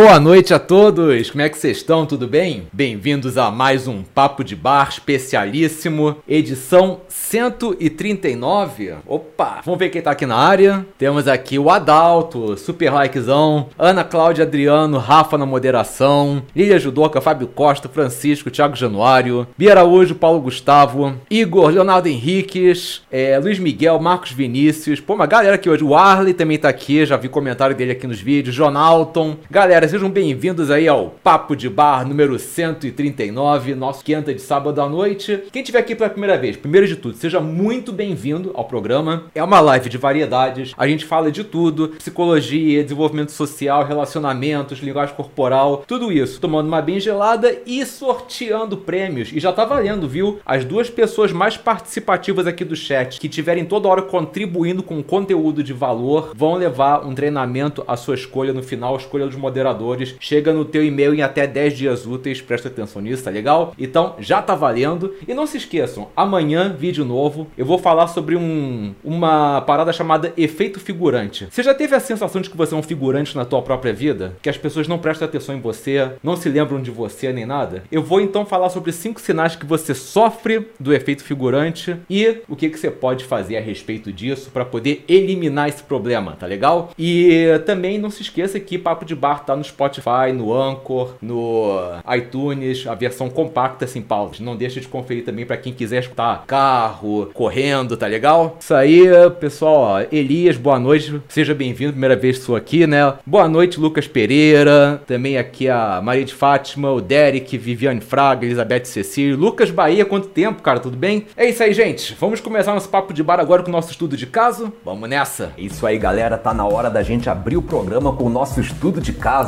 Boa noite a todos! Como é que vocês estão? Tudo bem? Bem-vindos a mais um Papo de Bar especialíssimo, edição 139. Opa! Vamos ver quem tá aqui na área. Temos aqui o Adalto, super likezão, Ana Cláudia Adriano, Rafa na moderação, Lilia Judoca, Fábio Costa, Francisco, Thiago Januário, Bia Araújo, Paulo Gustavo, Igor, Leonardo Henriques, é, Luiz Miguel, Marcos Vinícius. Pô, uma galera aqui hoje. O Arley também tá aqui, já vi comentário dele aqui nos vídeos. Jonalton. Galera, sejam bem-vindos aí ao Papo de Bar número 139, nosso quinta de sábado à noite. Quem estiver aqui pela primeira vez, primeiro de tudo, seja muito bem-vindo ao programa. É uma live de variedades, a gente fala de tudo: psicologia, desenvolvimento social, relacionamentos, linguagem corporal, tudo isso. Tomando uma bem gelada e sorteando prêmios. E já tá valendo, viu? As duas pessoas mais participativas aqui do chat, que tiverem toda hora contribuindo com conteúdo de valor, vão levar um treinamento à sua escolha no final, a escolha dos moderadores. Chega no teu e-mail em até 10 dias úteis, presta atenção nisso, tá legal? Então já tá valendo. E não se esqueçam, amanhã, vídeo novo, eu vou falar sobre um, uma parada chamada efeito figurante. Você já teve a sensação de que você é um figurante na tua própria vida? Que as pessoas não prestam atenção em você, não se lembram de você nem nada? Eu vou então falar sobre cinco sinais que você sofre do efeito figurante e o que, que você pode fazer a respeito disso para poder eliminar esse problema, tá legal? E também não se esqueça que Papo de Bar tá no Spotify, no Anchor, no iTunes, a versão compacta sem pausas. Não deixa de conferir também para quem quiser escutar carro, correndo, tá legal? Isso aí, pessoal. Elias, boa noite. Seja bem-vindo, primeira vez que sou aqui, né? Boa noite, Lucas Pereira. Também aqui a Maria de Fátima, o Derek, Viviane Fraga, Elizabeth Cecílio. Lucas Bahia, quanto tempo, cara? Tudo bem? É isso aí, gente. Vamos começar nosso papo de bar agora com o nosso estudo de caso? Vamos nessa. Isso aí, galera, tá na hora da gente abrir o programa com o nosso estudo de caso.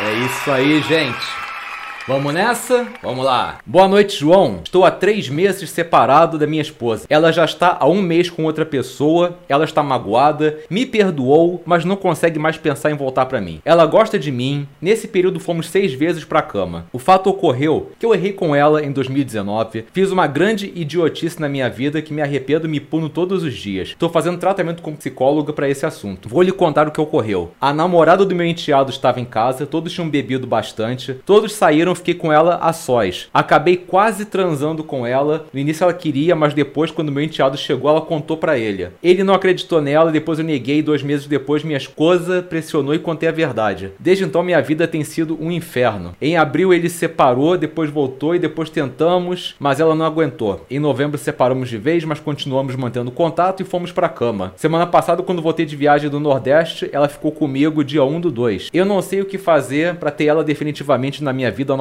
É isso aí, gente. Vamos nessa? Vamos lá. Boa noite, João. Estou há três meses separado da minha esposa. Ela já está há um mês com outra pessoa. Ela está magoada, me perdoou, mas não consegue mais pensar em voltar pra mim. Ela gosta de mim. Nesse período fomos seis vezes pra cama. O fato ocorreu que eu errei com ela em 2019. Fiz uma grande idiotice na minha vida que me arrependo e me puno todos os dias. Estou fazendo tratamento com psicóloga pra esse assunto. Vou lhe contar o que ocorreu. A namorada do meu enteado estava em casa, todos tinham bebido bastante, todos saíram, fiquei com ela a sós. Acabei quase transando com ela. No início ela queria, mas depois, quando meu enteado chegou, ela contou pra ele. Ele não acreditou nela, depois eu neguei. Dois meses depois, minha esposa pressionou e contei a verdade. Desde então, minha vida tem sido um inferno. Em abril, ele se separou, depois voltou e depois tentamos, mas ela não aguentou. Em novembro, separamos de vez, mas continuamos mantendo contato e fomos pra cama. Semana passada, quando voltei de viagem do Nordeste, ela ficou comigo dia 1 do 2. Eu não sei o que fazer pra ter ela definitivamente na minha vida.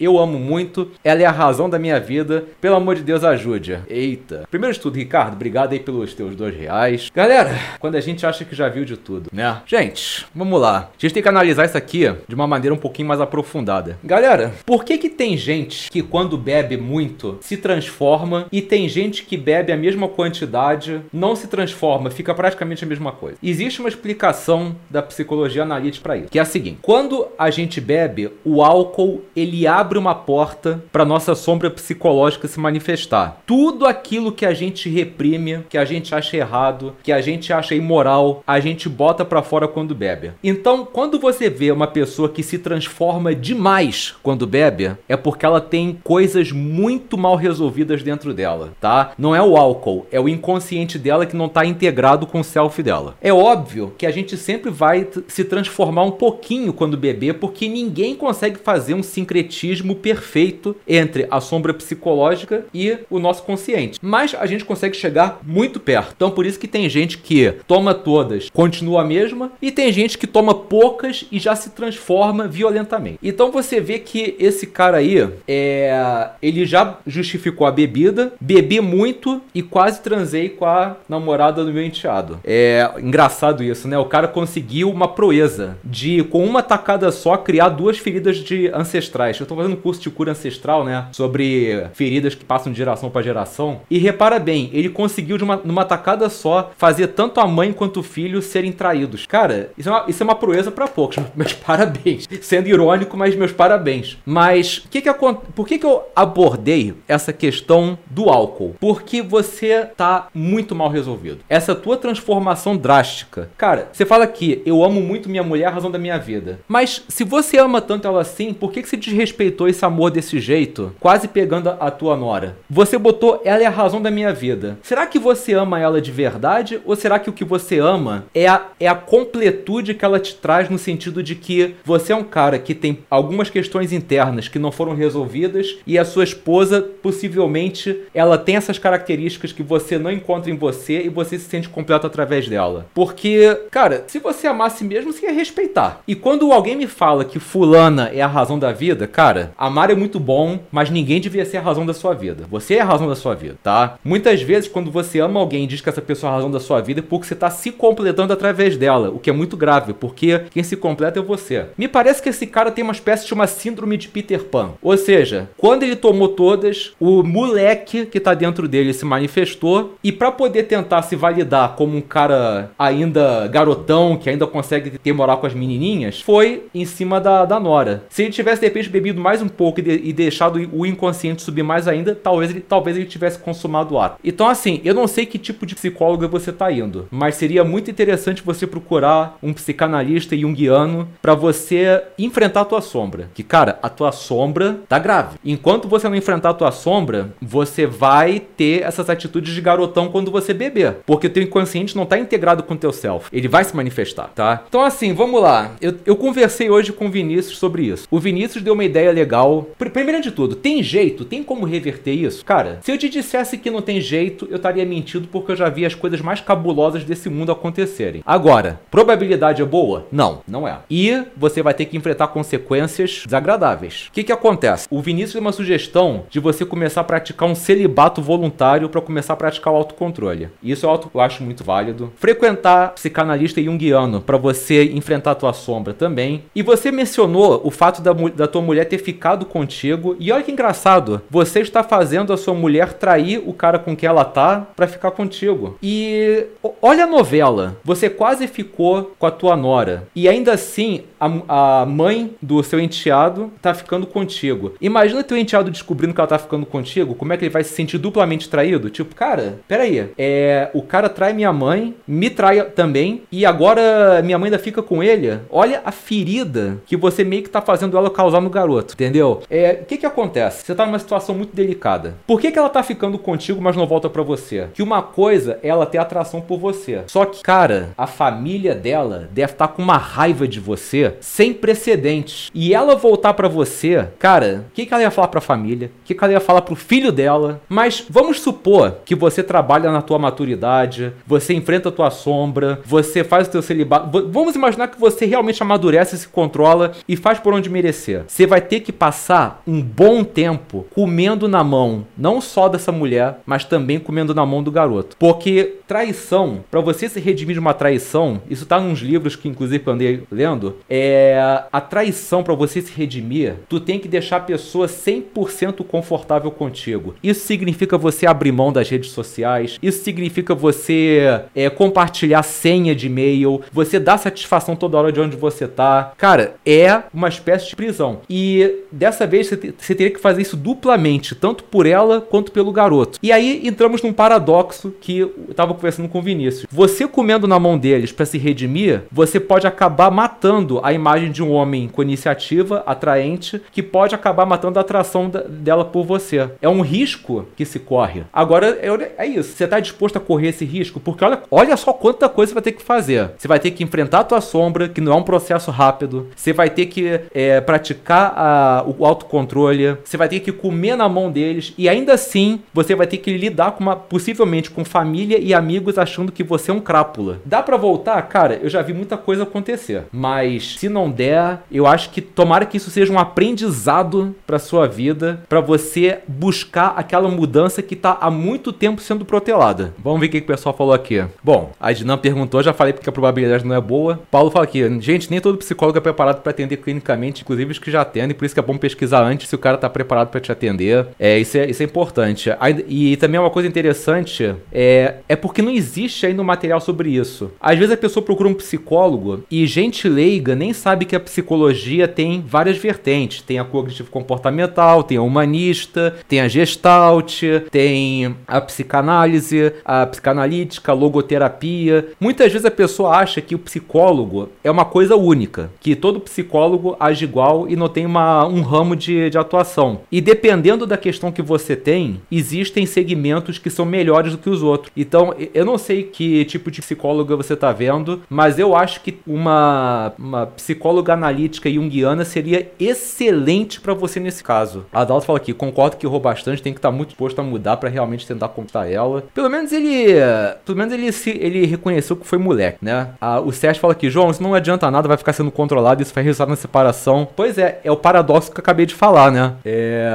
Eu amo muito, ela é a razão da minha vida. Pelo amor de Deus, ajude. Eita. Primeiro de tudo, Ricardo, obrigado aí pelos teus dois reais. Galera, quando a gente acha que já viu de tudo, né? Gente, vamos lá. A gente tem que analisar isso aqui de uma maneira um pouquinho mais aprofundada. Galera, por que que tem gente que quando bebe muito se transforma e tem gente que bebe a mesma quantidade, não se transforma, fica praticamente a mesma coisa? Existe uma explicação da psicologia analítica para isso, que é a seguinte: quando a gente bebe, o álcool ele abre uma porta para nossa sombra psicológica se manifestar. Tudo aquilo que a gente reprime, que a gente acha errado, que a gente acha imoral, a gente bota para fora quando bebe. Então, quando você vê uma pessoa que se transforma demais quando bebe, é porque ela tem coisas muito mal resolvidas dentro dela, tá? Não é o álcool, é o inconsciente dela que não tá integrado com o self dela. É óbvio que a gente sempre vai se transformar um pouquinho quando beber, porque ninguém consegue fazer um sincretismo perfeito entre a sombra psicológica e o nosso consciente. Mas a gente consegue chegar muito perto. Então por isso que tem gente que toma todas, continua a mesma, e tem gente que toma poucas e já se transforma violentamente. Então você vê que esse cara aí, é, ele já justificou a bebida, bebi muito e quase transei com a namorada do meu enteado. É engraçado isso, né? O cara conseguiu uma proeza de, com uma tacada só, criar duas feridas de ancestrais. Eu tô fazendo um curso de cura ancestral, né? Sobre feridas que passam de geração para geração. E repara bem, ele conseguiu de uma, numa tacada só fazer tanto a mãe quanto o filho serem traídos. Cara, isso é uma, isso é uma proeza para poucos. Meus parabéns. Sendo irônico, mas meus parabéns. Mas que que por que, que eu abordei essa questão do álcool? Porque você tá muito mal resolvido. Essa tua transformação drástica. Cara, você fala aqui, eu amo muito minha mulher, a razão da minha vida. Mas se você ama tanto ela assim, por que, que você desrespeitou esse amor desse jeito? Quase pegando a tua nora. Você botou ela é a razão da minha vida. Será que você ama ela de verdade? Ou será que o que você ama é a, é a completude que ela te traz no sentido de que você é um cara que tem algumas questões internas que não foram resolvidas e a sua esposa possivelmente ela tem essas características que você não encontra em você e você se sente completo através dela. Porque, cara, se você amasse mesmo, você ia respeitar. E quando alguém me fala que fulana é a razão da vida, cara, amar é muito bom, mas ninguém devia ser a razão da sua vida. Você é a razão da sua vida, tá? Muitas vezes quando você ama alguém e diz que essa pessoa é a razão da sua vida é porque você tá se completando através dela, o que é muito grave, porque quem se completa é você. Me parece que esse cara tem uma espécie de uma síndrome de Peter Pan. Ou seja, quando ele tomou todas, o moleque que tá dentro dele se manifestou e para poder tentar se validar como um cara ainda garotão, que ainda consegue ter moral com as menininhas, foi em cima da, da Nora. Se ele tivesse de repente bebido mais um pouco e, de, e deixado o inconsciente subir mais ainda, talvez ele, talvez ele tivesse consumado o ato. Então assim, eu não sei que tipo de psicóloga você tá indo, mas seria muito interessante você procurar um psicanalista junguiano para você enfrentar a tua sombra. Que cara, a tua sombra tá grave. Enquanto você não enfrentar a tua sombra, você vai ter essas atitudes de garotão quando você beber, porque o teu inconsciente não tá integrado com o teu self. Ele vai se manifestar, tá? Então assim, vamos lá. Eu, eu conversei hoje com o Vinícius sobre isso. O Vinícius deu uma ideia legal. Primeiro de tudo, tem jeito? Tem como reverter isso? Cara, se eu te dissesse que não tem jeito, eu estaria mentindo porque eu já vi as coisas mais cabulosas desse mundo acontecerem. Agora, probabilidade é boa? Não, não é. E você vai ter que enfrentar consequências desagradáveis. O que que acontece? O Vinícius deu uma sugestão de você começar a praticar um celibato voluntário para começar a praticar o autocontrole. Isso eu acho muito válido. Frequentar psicanalista junguiano para você enfrentar a tua sombra também. E você mencionou o fato da, da tua mulher ter ficado contigo. E olha que engraçado, você está fazendo a sua mulher trair o cara com quem ela tá para ficar contigo. E olha a novela, você quase ficou com a tua nora. E ainda assim, a, a mãe do seu enteado tá ficando contigo. Imagina teu enteado descobrindo que ela tá ficando contigo, como é que ele vai se sentir duplamente traído? Tipo, cara, peraí, é, o cara trai minha mãe, me trai também, e agora minha mãe ainda fica com ele? Olha a ferida que você meio que tá fazendo ela causar no garoto, entendeu? É, o que que acontece? Você tá numa situação muito delicada. Por que que ela tá ficando contigo, mas não volta para você? Que uma coisa é ela ter atração por você. Só que, cara, a família dela deve estar tá com uma raiva de você sem precedentes. E ela voltar para você, cara, o que que ela ia falar pra família? O que que ela ia falar pro filho dela? Mas vamos supor que você trabalha na tua maturidade, você enfrenta a tua sombra, você faz o teu celibato. Vamos imaginar que você realmente amadurece, se controla e faz por onde merecer. Você vai ter que passar um bom tempo comendo na mão, não só dessa mulher, mas também comendo na mão do garoto. Porque traição, para você se redimir de uma traição, isso tá nos livros que inclusive eu andei lendo, é a traição para você se redimir, tu tem que deixar a pessoa 100% confortável contigo. Isso significa você abrir mão das redes sociais, isso significa você é, compartilhar senha de e-mail, você dar satisfação toda hora de onde você tá. Cara, é uma espécie de prisão. Situação. E dessa vez você, te, você teria que fazer isso duplamente, tanto por ela quanto pelo garoto. E aí entramos num paradoxo que eu tava conversando com o Vinícius. Você comendo na mão deles para se redimir, você pode acabar matando a imagem de um homem com iniciativa, atraente, que pode acabar matando a atração dela por você. É um risco que se corre. Agora, é, é isso. Você tá disposto a correr esse risco? Porque olha, olha só quanta coisa você vai ter que fazer. Você vai ter que enfrentar a tua sombra, que não é um processo rápido. Você vai ter que é, praticar a, o autocontrole. Você vai ter que comer na mão deles. E ainda assim, você vai ter que lidar com uma, possivelmente com família e amigos achando que você é um crápula. Dá para voltar? Cara, eu já vi muita coisa acontecer. Mas se não der, eu acho que tomara que isso seja um aprendizado para sua vida, para você buscar aquela mudança que tá há muito tempo sendo protelada. Vamos ver o que o pessoal falou aqui. Bom, a Dinan perguntou, já falei porque a probabilidade não é boa. Paulo fala aqui, gente, nem todo psicólogo é preparado para atender clinicamente, inclusive os que já atendem, por isso que é bom pesquisar antes se o cara tá preparado para te atender. É, isso é, isso é importante. E também uma coisa interessante, é, é porque não existe ainda um material sobre isso. Às vezes a pessoa procura um psicólogo e gente leiga nem sabe que a psicologia tem várias vertentes. Tem a cognitivo comportamental, tem a humanista, tem a gestalt, tem a psicanálise, a psicanalítica, a logoterapia. Muitas vezes a pessoa acha que o psicólogo é uma coisa única, que todo psicólogo age igual e não tem uma, um ramo de, de atuação. E dependendo da questão que você tem, existem segmentos que são melhores do que os outros. Então, eu não sei que tipo de psicóloga você está vendo, mas eu acho que uma, uma psicóloga analítica junguiana seria excelente para você nesse caso. A Adalto fala aqui, concordo que errou bastante, tem que estar tá muito disposto a mudar para realmente tentar conquistar ela. Pelo menos ele, pelo menos ele se ele reconheceu que foi moleque, né? Ah, o Sérgio fala aqui, João, isso não adianta nada, vai ficar sendo controlado, isso vai resultar na separação. Pois é, é o paradoxo que eu acabei de falar, né? É...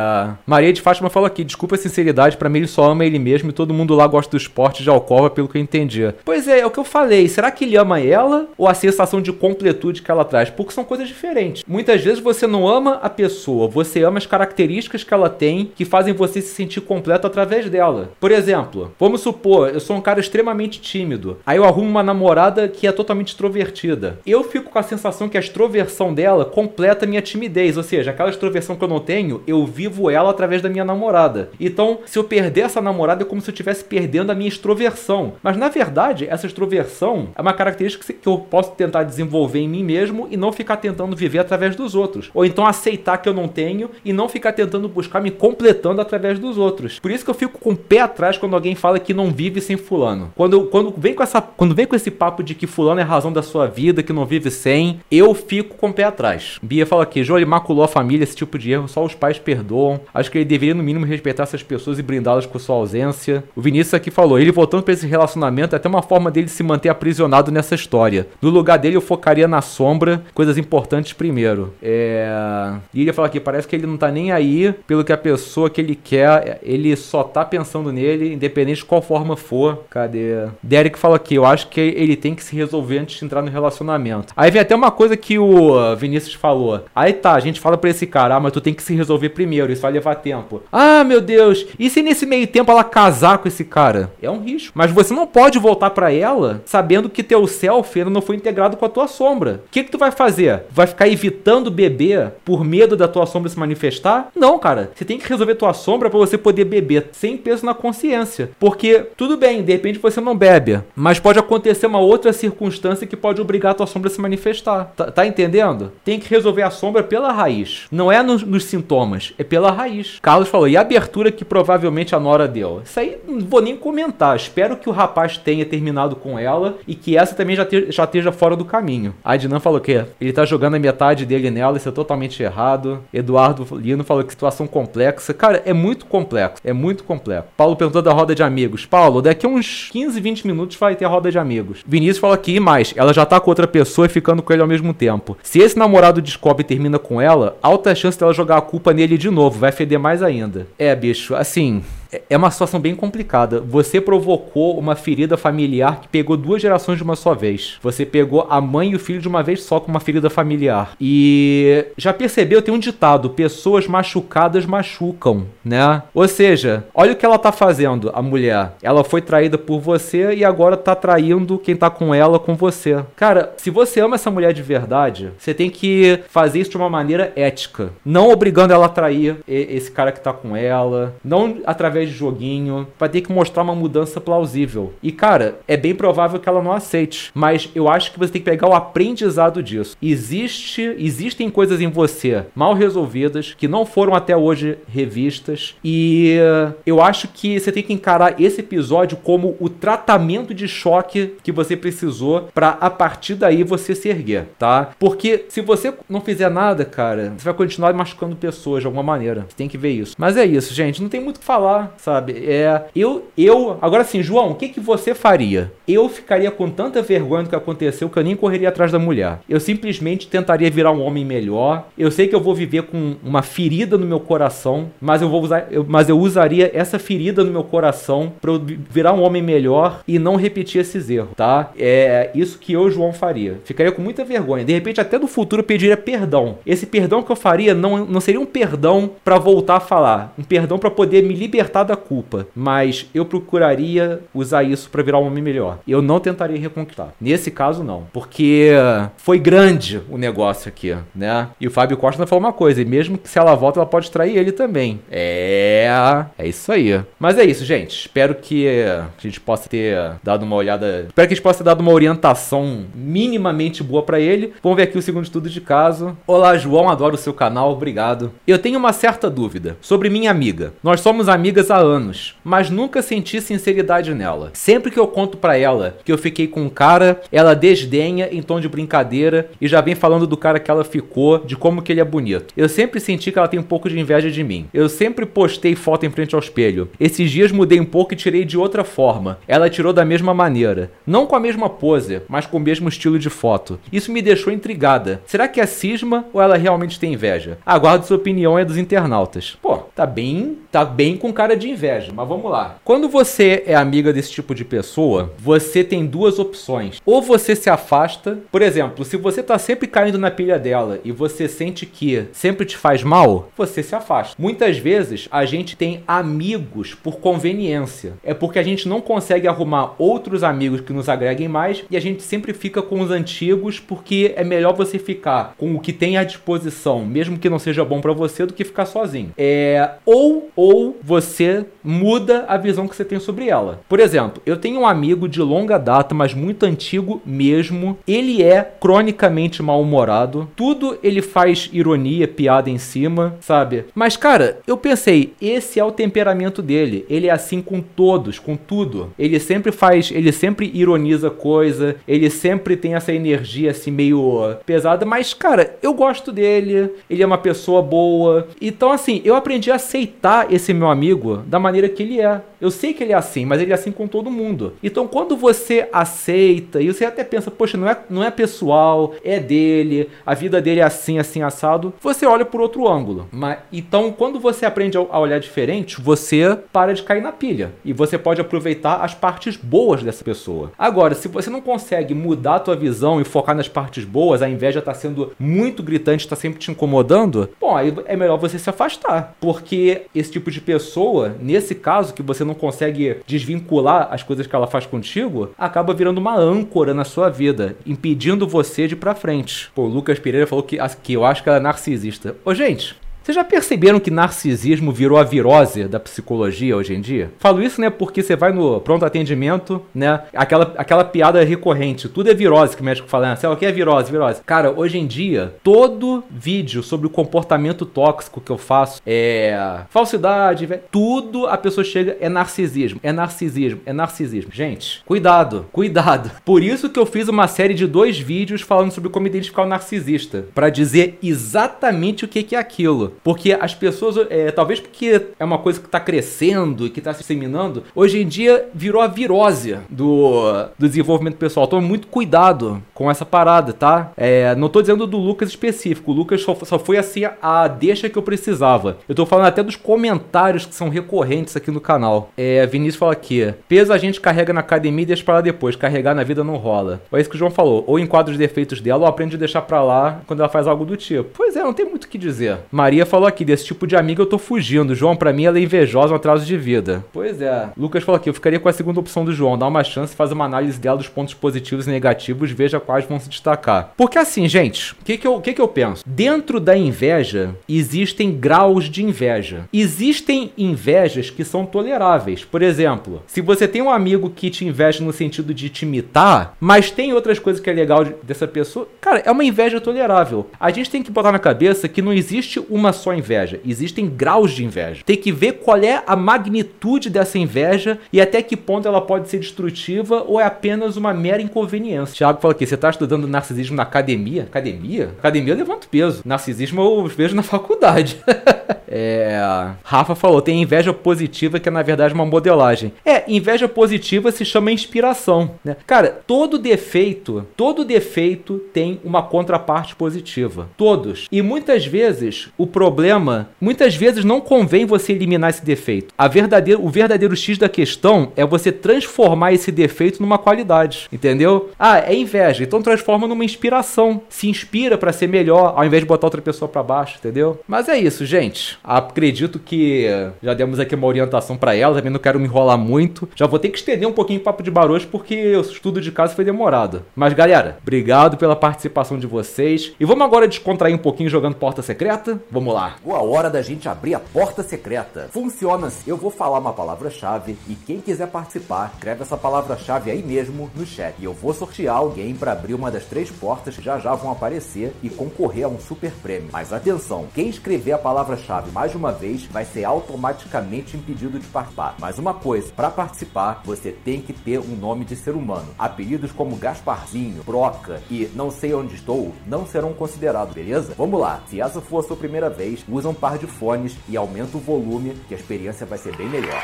Maria de Fátima falou aqui, desculpa a sinceridade, para mim ele só ama ele mesmo e todo mundo lá gosta do esporte de alcova, pelo que eu entendi. Pois é, é o que eu falei, será que ele ama ela ou a sensação de completude que ela traz? Porque são coisas diferentes. Muitas vezes você não ama a pessoa, você ama as características que ela tem que fazem você se sentir completo através dela. Por exemplo, vamos supor, eu sou um cara extremamente tímido, aí eu arrumo uma namorada que é totalmente extrovertida. Eu fico com a sensação que a extroversão dela completa minha timidez, ou seja, aquela extroversão que eu não tenho, eu vivo ela através da minha namorada. Então, se eu perder essa namorada, é como se eu estivesse perdendo a minha extroversão. Mas na verdade, essa extroversão é uma característica que eu posso tentar desenvolver em mim mesmo e não ficar tentando viver através dos outros. Ou então aceitar que eu não tenho e não ficar tentando buscar me completando através dos outros. Por isso que eu fico com o pé atrás quando alguém fala que não vive sem fulano. Quando, quando, vem, com essa, quando vem com esse papo de que fulano é a razão da sua vida, que não vive sem, eu fico com o pé atrás. Bia fala aqui, João, ele maculou a família, esse tipo de erro, só os pais perdoam. Acho que ele deveria, no mínimo, respeitar essas pessoas e brindá-las com sua ausência. O Vinícius aqui falou, ele voltando para esse relacionamento é até uma forma dele se manter aprisionado nessa história. No lugar dele, eu focaria na sombra, coisas importantes primeiro. É... E ele fala aqui, parece que ele não tá nem aí pelo que a pessoa que ele quer, ele só tá pensando nele, independente de qual forma for. Cadê? Derek fala aqui, eu acho que ele tem que se resolver antes de entrar no relacionamento. Aí vem até uma coisa que o Vinícius falou. Aí tá, a gente fala pra esse cara, ah, mas tu tem que se resolver primeiro, isso vai levar tempo. Ah, meu Deus, e se nesse meio tempo ela casar com esse cara? É um risco. Mas você não pode voltar para ela sabendo que teu self ainda não foi integrado com a tua sombra. O que que tu vai fazer? Vai ficar evitando beber por medo da tua sombra se manifestar? Não, cara. Você tem que resolver tua sombra para você poder beber sem peso na consciência. Porque tudo bem, de repente você não bebe, mas pode acontecer uma outra circunstância que pode obrigar a tua sombra a se manifestar. Tá, tá entendendo? Tem que resolver a sombra pela raiz. Não é nos, nos, sintomas, é pela raiz. Carlos falou, e a abertura que provavelmente a Nora deu? Isso aí não vou nem comentar. Espero que o rapaz tenha terminado com ela e que essa também já, te, já esteja fora do caminho. A Dinan falou que ele tá jogando a metade dele nela, isso é totalmente errado. Eduardo Lino falou que situação complexa. Cara, é muito complexo. É muito complexo. Paulo perguntou da roda de amigos. Paulo, daqui a uns 15, 20 minutos vai ter a roda de amigos. Vinícius falou aqui, mais, ela já tá com outra pessoa e ficando com ele ao mesmo tempo. Se esse namorado descobre e termina com ela, alta chance dela jogar a culpa nele de novo, vai feder mais ainda. É, bicho, assim, é, é uma situação bem complicada. Você provocou uma ferida familiar que pegou duas gerações de uma só vez. Você pegou a mãe e o filho de uma vez só com uma ferida familiar. E já percebeu, tem um ditado: pessoas machucadas machucam, né? Ou seja, olha o que ela tá fazendo, a mulher. Ela foi traída por você e agora tá traindo quem tá com ela com você. Cara, se você ama essa mulher de verdade, você tem que fazer isso de uma maneira ética. Não obrigando ela a trair esse cara que tá com ela. Não através de joguinho. Vai ter que mostrar uma mudança plausível. E, cara, é bem provável que ela não aceite. Mas eu acho que você tem que pegar o aprendizado disso. Existe, existem coisas em você mal resolvidas que não foram até hoje revistas. E eu acho que você tem que encarar esse episódio como o tratamento de choque que você precisou para a partir daí você se erguer, tá? Porque se você não fizer nada, cara, você vai continuar machucando pessoas de alguma maneira. Você tem que ver isso. Mas é isso, gente. Não tem muito o que falar, sabe? É. Eu. eu agora sim, João, o que, que você faria? Eu ficaria com tanta vergonha do que aconteceu que eu nem correria atrás da mulher. Eu simplesmente tentaria virar um homem melhor. Eu sei que eu vou viver com uma ferida no meu coração, mas eu vou usar. Eu, mas eu usaria essa ferida no meu coração para eu virar um homem melhor e não repetir esses erros, tá? É isso que eu, João, faria. Ficaria com muita vergonha. De repente, até no futuro, eu pediria perdão. Esse perdão que eu faria não, não seria um perdão para voltar a falar, um perdão para poder me libertar da culpa, mas eu procuraria usar isso para virar um homem melhor. Eu não tentaria reconquistar. Nesse caso, não, porque foi grande o negócio aqui, né? E o Fábio Costa falou uma coisa, e mesmo que se ela volta, ela pode trair ele também. É, é isso aí. Mas é isso, gente. Espero que a gente possa ter dado uma olhada, espero que a gente possa ter dado uma orientação minimamente boa para ele. Vamos ver aqui o segundo estudo de caso. Olá, João, adoro o seu canal, obrigado. Eu tenho uma certa dúvida sobre minha amiga. Nós somos amigas há anos, mas nunca senti sinceridade nela. Sempre que eu conto para ela que eu fiquei com um cara, ela desdenha em tom de brincadeira e já vem falando do cara que ela ficou, de como que ele é bonito. Eu sempre senti que ela tem um pouco de inveja de mim. Eu sempre postei foto em frente ao espelho. Esses dias mudei um pouco e tirei de outra forma. Ela tirou da mesma maneira. Não com a mesma pose, mas com o mesmo estilo de foto. Isso me deixou intrigada. Será que é cisma ou ela realmente tem inveja? Aguardo sua opinião é dos internautas. Pô, tá bem, tá bem com cara de inveja, mas vamos lá. Quando você é amiga desse tipo de pessoa, você tem duas opções. Ou você se afasta, por exemplo, se você tá sempre caindo na pilha dela e você sente que sempre te faz mal, você se afasta. Muitas vezes a gente tem amigos por conveniência. É porque a gente não consegue arrumar outros amigos que nos agreguem mais e a gente sempre fica com os antigos porque é melhor você ficar com o que tem à disposição, mesmo que não seja bom para você, do que ficar sozinho. É ou ou você muda a visão que você tem sobre ela. Por exemplo, eu tenho um amigo de longa data, mas muito antigo mesmo. Ele é cronicamente mal-humorado. Tudo ele faz ironia, piada em cima, sabe? Mas cara, eu pensei, esse é o temperamento dele. Ele é assim com todos, com tudo. Ele sempre faz, ele sempre ironiza coisa, ele sempre tem essa energia assim meio pesada, mas cara, eu gosto dele, ele é uma pessoa boa. Então assim, eu aprendi a aceitar esse meu amigo da maneira que ele é. Eu sei que ele é assim, mas ele é assim com todo mundo. Então quando você aceita e você até pensa, poxa, não é, não é pessoal, é dele, a vida dele é assim, assim assado, você olha por outro ângulo. Mas então quando você aprende a olhar diferente, você para de cair na pilha e você pode aproveitar as partes boas dessa pessoa. Agora, se você não consegue mudar a tua visão e focar nas partes boas, a inveja está sendo muito gritante, está sempre te incomodando, bom, aí é melhor você se afastar, porque esse tipo de pessoa, nesse caso que você não consegue desvincular as coisas que ela faz contigo, acaba virando uma âncora na sua vida, impedindo você de ir pra frente. Pô, o Lucas Pereira falou que, que eu acho que ela é narcisista. Ô, gente, vocês já perceberam que narcisismo virou a virose da psicologia hoje em dia? Falo isso, né, porque você vai no pronto atendimento, né, aquela, aquela piada recorrente, tudo é virose que o médico fala, né, sei o que é virose, virose. Cara, hoje em dia, todo vídeo sobre o comportamento tóxico que eu faço é falsidade, tudo a pessoa chega é narcisismo, é narcisismo, é narcisismo. Gente, cuidado, cuidado. Por isso que eu fiz uma série de dois vídeos falando sobre como identificar o narcisista, para dizer exatamente o que é aquilo. Porque as pessoas, é, talvez porque é uma coisa que tá crescendo e que tá se disseminando, hoje em dia virou a virose do, do desenvolvimento pessoal. Tome muito cuidado com essa parada, tá? É, não tô dizendo do Lucas específico. O Lucas só, só foi assim a deixa que eu precisava. Eu tô falando até dos comentários que são recorrentes aqui no canal. É, Vinícius fala aqui: peso a gente carrega na academia e deixa pra lá depois. Carregar na vida não rola. É isso que o João falou. Ou enquadra os defeitos dela ou aprende a deixar pra lá quando ela faz algo do tipo. Pois é, não tem muito o que dizer. Maria falou aqui: desse tipo de amiga eu tô fugindo. João, pra mim, ela é invejosa, um atraso de vida. Pois é. Lucas falou aqui: eu ficaria com a segunda opção do João. Dá uma chance, faz uma análise dela dos pontos positivos e negativos, veja quais vão se destacar. Porque assim, gente, o que, que, eu, que, que eu penso? Dentro da inveja, existem graus de inveja. Existem invejas que são toleráveis. Por exemplo, se você tem um amigo que te inveja no sentido de te imitar, mas tem outras coisas que é legal dessa pessoa, cara, é uma inveja tolerável. A gente tem que botar na cabeça que não existe uma só inveja, existem graus de inveja. Tem que ver qual é a magnitude dessa inveja e até que ponto ela pode ser destrutiva ou é apenas uma mera inconveniência. Thiago fala aqui, você está estudando narcisismo na academia? Academia? Academia eu levanto peso. Narcisismo eu vejo na faculdade. é... Rafa falou, tem inveja positiva que é na verdade uma modelagem. É, inveja positiva se chama inspiração, né? Cara, todo defeito, todo defeito tem uma contraparte positiva. Todos. E muitas vezes o problema, muitas vezes não convém você eliminar esse defeito. A verdadeiro, o verdadeiro X da questão é você transformar esse defeito numa qualidade, entendeu? Ah, é inveja, então transforma numa inspiração. Se inspira para ser melhor, ao invés de botar outra pessoa para baixo, entendeu? Mas é isso, gente. Acredito que já demos aqui uma orientação para ela, também não quero me enrolar muito. Já vou ter que estender um pouquinho o papo de barojo porque o estudo de casa foi demorado. Mas galera, obrigado pela participação de vocês. E vamos agora descontrair um pouquinho jogando porta secreta? Vamos lá. Boa hora da gente abrir a porta secreta. Funciona assim. Eu vou falar uma palavra-chave e quem quiser participar, escreve essa palavra-chave aí mesmo no chat. E eu vou sortear alguém para abrir uma das três portas que já já vão aparecer e concorrer a um super prêmio. Mas atenção, quem escrever a palavra-chave mais uma vez vai ser automaticamente impedido de participar. Mas uma coisa, para participar, você tem que ter um nome de ser humano. Apelidos como Gasparzinho, Broca e Não Sei Onde Estou não serão considerados, beleza? Vamos lá, se essa for a sua primeira vez, usa um par de fones e aumenta o volume, que a experiência vai ser bem melhor.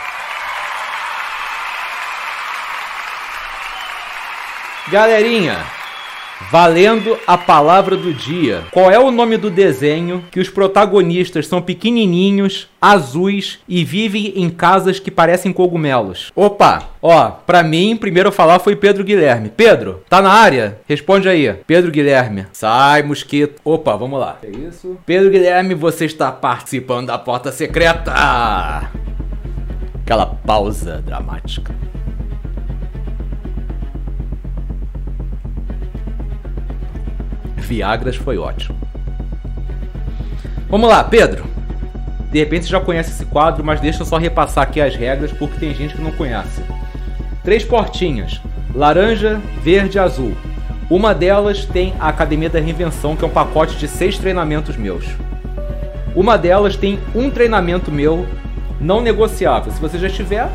Galerinha, valendo a palavra do dia. Qual é o nome do desenho que os protagonistas são pequenininhos, azuis e vivem em casas que parecem cogumelos? Opa, ó, pra mim, primeiro a falar foi Pedro Guilherme. Pedro, tá na área? Responde aí. Pedro Guilherme. Sai, mosquito. Opa, vamos lá. É isso? Pedro Guilherme, você está participando da porta secreta. Aquela pausa dramática. Viagras foi ótimo. Vamos lá, Pedro. De repente você já conhece esse quadro, mas deixa eu só repassar aqui as regras porque tem gente que não conhece. Três portinhas: laranja, verde e azul. Uma delas tem a Academia da Reinvenção, que é um pacote de seis treinamentos meus. Uma delas tem um treinamento meu não negociável. Se você já tiver,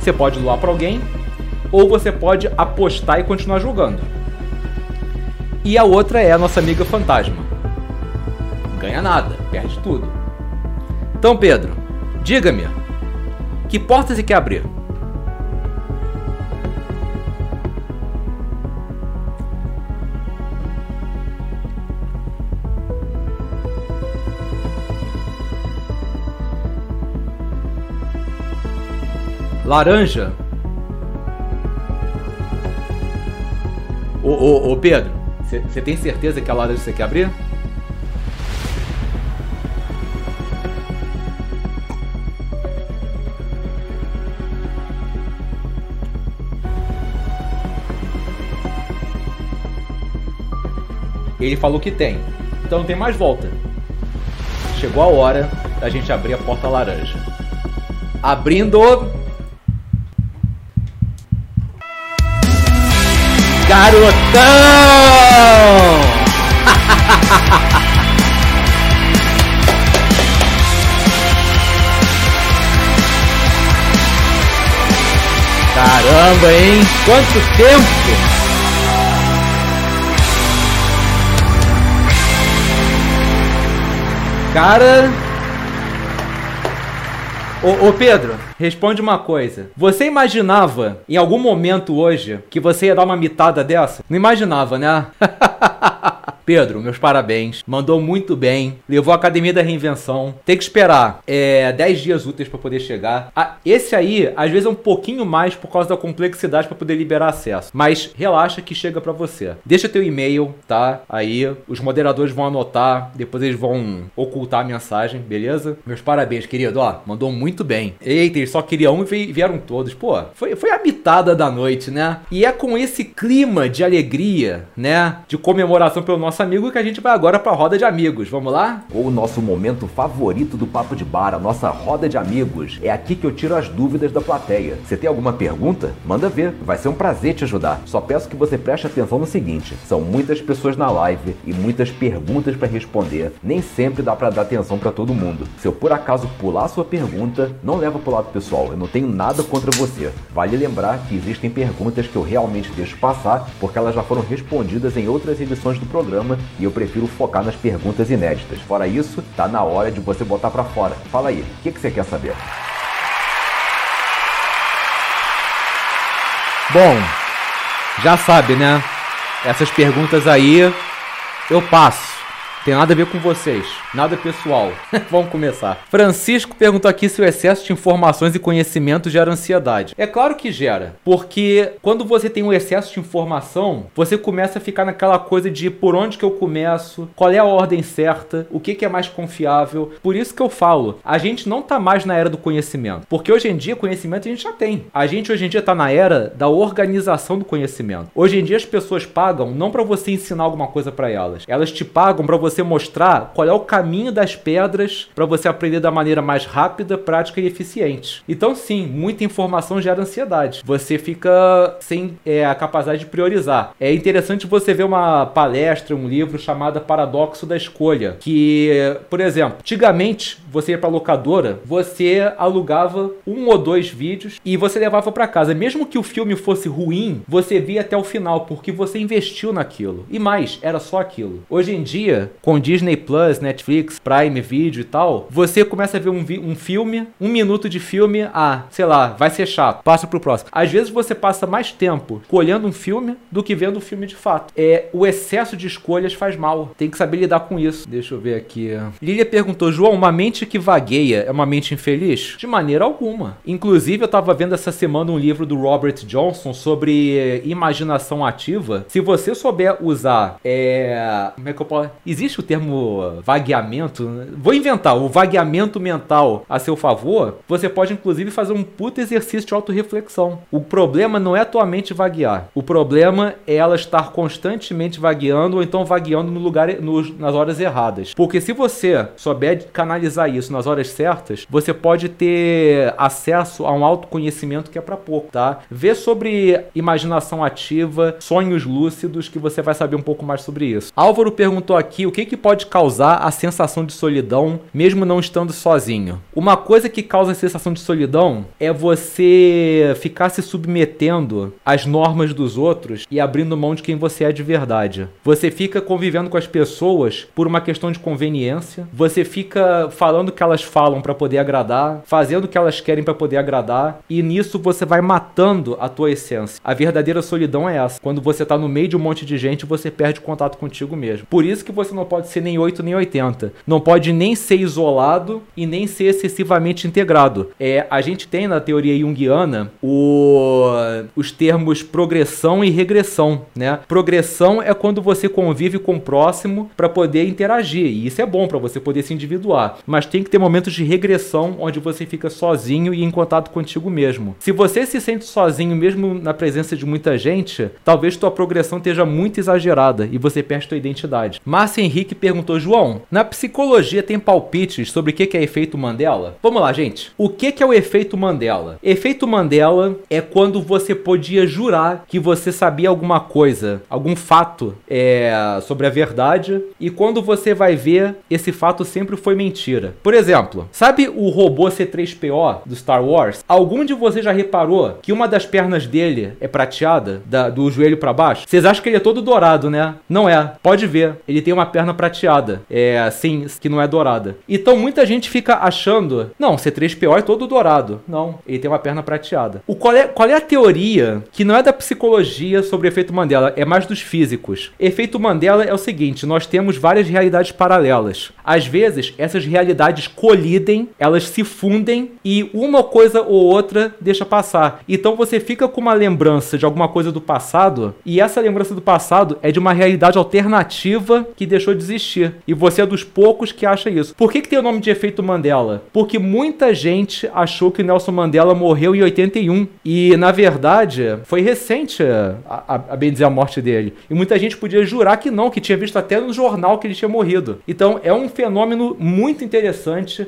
você pode doar para alguém ou você pode apostar e continuar jogando. E a outra é a nossa amiga fantasma. Ganha nada, perde tudo. Então, Pedro, diga-me, que porta você quer abrir? Laranja. Ô, ô, ô Pedro, você tem certeza que é a laranja você quer abrir? Ele falou que tem. Então não tem mais volta. Chegou a hora da gente abrir a porta laranja. Abrindo. Garotão! Caramba, hein? Quanto tempo! Cara, Ô, ô, Pedro, responde uma coisa. Você imaginava, em algum momento hoje, que você ia dar uma mitada dessa? Não imaginava, né? Pedro, meus parabéns. Mandou muito bem. Levou a Academia da Reinvenção. Tem que esperar é, 10 dias úteis para poder chegar. Ah, esse aí, às vezes, é um pouquinho mais por causa da complexidade para poder liberar acesso. Mas relaxa que chega para você. Deixa teu e-mail, tá? Aí os moderadores vão anotar. Depois eles vão ocultar a mensagem, beleza? Meus parabéns, querido. Ó, mandou muito bem. Eita, eles só queriam um e vieram todos. Pô, foi, foi a mitada da noite, né? E é com esse clima de alegria, né? De comemoração pelo nosso nosso amigo que a gente vai agora para a roda de amigos. Vamos lá? O nosso momento favorito do Papo de Bar, a nossa roda de amigos. É aqui que eu tiro as dúvidas da plateia. Você tem alguma pergunta? Manda ver, vai ser um prazer te ajudar. Só peço que você preste atenção no seguinte: são muitas pessoas na live e muitas perguntas para responder. Nem sempre dá para dar atenção para todo mundo. Se eu por acaso pular sua pergunta, não leva pro lado pessoal. Eu não tenho nada contra você. Vale lembrar que existem perguntas que eu realmente deixo passar porque elas já foram respondidas em outras edições do programa programa e eu prefiro focar nas perguntas inéditas. Fora isso, tá na hora de você botar para fora. Fala aí, o que, que você quer saber? Bom, já sabe, né? Essas perguntas aí eu passo. Tem nada a ver com vocês, nada pessoal. Vamos começar. Francisco perguntou aqui se o excesso de informações e conhecimento gera ansiedade. É claro que gera, porque quando você tem um excesso de informação, você começa a ficar naquela coisa de por onde que eu começo, qual é a ordem certa, o que, que é mais confiável. Por isso que eu falo, a gente não tá mais na era do conhecimento, porque hoje em dia conhecimento a gente já tem. A gente hoje em dia tá na era da organização do conhecimento. Hoje em dia as pessoas pagam não para você ensinar alguma coisa para elas, elas te pagam para você você mostrar qual é o caminho das pedras para você aprender da maneira mais rápida, prática e eficiente. Então, sim, muita informação gera ansiedade. Você fica sem é, a capacidade de priorizar. É interessante você ver uma palestra, um livro chamado Paradoxo da Escolha, que, por exemplo, antigamente você ia para locadora, você alugava um ou dois vídeos e você levava para casa. Mesmo que o filme fosse ruim, você via até o final porque você investiu naquilo. E mais, era só aquilo. Hoje em dia, com Disney Plus, Netflix, Prime Video e tal, você começa a ver um, um filme, um minuto de filme, ah, sei lá, vai ser chato, passa pro próximo. Às vezes você passa mais tempo escolhendo um filme do que vendo o um filme de fato. É, o excesso de escolhas faz mal. Tem que saber lidar com isso. Deixa eu ver aqui. Lilia perguntou: João, uma mente que vagueia é uma mente infeliz? De maneira alguma. Inclusive, eu tava vendo essa semana um livro do Robert Johnson sobre eh, imaginação ativa. Se você souber usar, é. Como é que eu posso. Existe o termo vagueamento, vou inventar, o vagueamento mental a seu favor, você pode inclusive fazer um puto exercício de autorreflexão. O problema não é a tua mente vaguear. O problema é ela estar constantemente vagueando ou então vagueando no lugar, no, nas horas erradas. Porque se você souber canalizar isso nas horas certas, você pode ter acesso a um autoconhecimento que é para pouco, tá? Vê sobre imaginação ativa, sonhos lúcidos, que você vai saber um pouco mais sobre isso. Álvaro perguntou aqui o que que pode causar a sensação de solidão, mesmo não estando sozinho? Uma coisa que causa a sensação de solidão é você ficar se submetendo às normas dos outros e abrindo mão de quem você é de verdade. Você fica convivendo com as pessoas por uma questão de conveniência, você fica falando o que elas falam para poder agradar, fazendo o que elas querem para poder agradar, e nisso você vai matando a tua essência. A verdadeira solidão é essa. Quando você tá no meio de um monte de gente, você perde contato contigo mesmo. Por isso que você não pode ser nem 8 nem 80. Não pode nem ser isolado e nem ser excessivamente integrado. É, a gente tem na teoria junguiana o, os termos progressão e regressão, né? Progressão é quando você convive com o próximo para poder interagir, e isso é bom para você poder se individuar, mas tem que ter momentos de regressão onde você fica sozinho e em contato contigo mesmo. Se você se sente sozinho mesmo na presença de muita gente, talvez tua progressão esteja muito exagerada e você perde tua identidade. Márcia Henrique perguntou: João, na psicologia tem palpites sobre o que é efeito Mandela? Vamos lá, gente. O que é o efeito Mandela? Efeito Mandela é quando você podia jurar que você sabia alguma coisa, algum fato é, sobre a verdade, e quando você vai ver, esse fato sempre foi mentira. Por exemplo, sabe o robô C3PO do Star Wars? Algum de vocês já reparou que uma das pernas dele é prateada, da, do joelho para baixo? Vocês acham que ele é todo dourado, né? Não é. Pode ver. Ele tem uma perna prateada. É assim, que não é dourada. Então muita gente fica achando, não, C3PO é todo dourado. Não, ele tem uma perna prateada. O qual é, qual é a teoria que não é da psicologia sobre o efeito Mandela, é mais dos físicos. Efeito Mandela é o seguinte, nós temos várias realidades paralelas. Às vezes, essas realidades colidem, elas se fundem e uma coisa ou outra deixa passar. Então você fica com uma lembrança de alguma coisa do passado e essa lembrança do passado é de uma realidade alternativa que deixou de existir. E você é dos poucos que acha isso. Por que, que tem o nome de efeito Mandela? Porque muita gente achou que Nelson Mandela morreu em 81 e na verdade foi recente a, a, a bem dizer a morte dele. E muita gente podia jurar que não, que tinha visto até no jornal que ele tinha morrido. Então é um fenômeno muito interessante.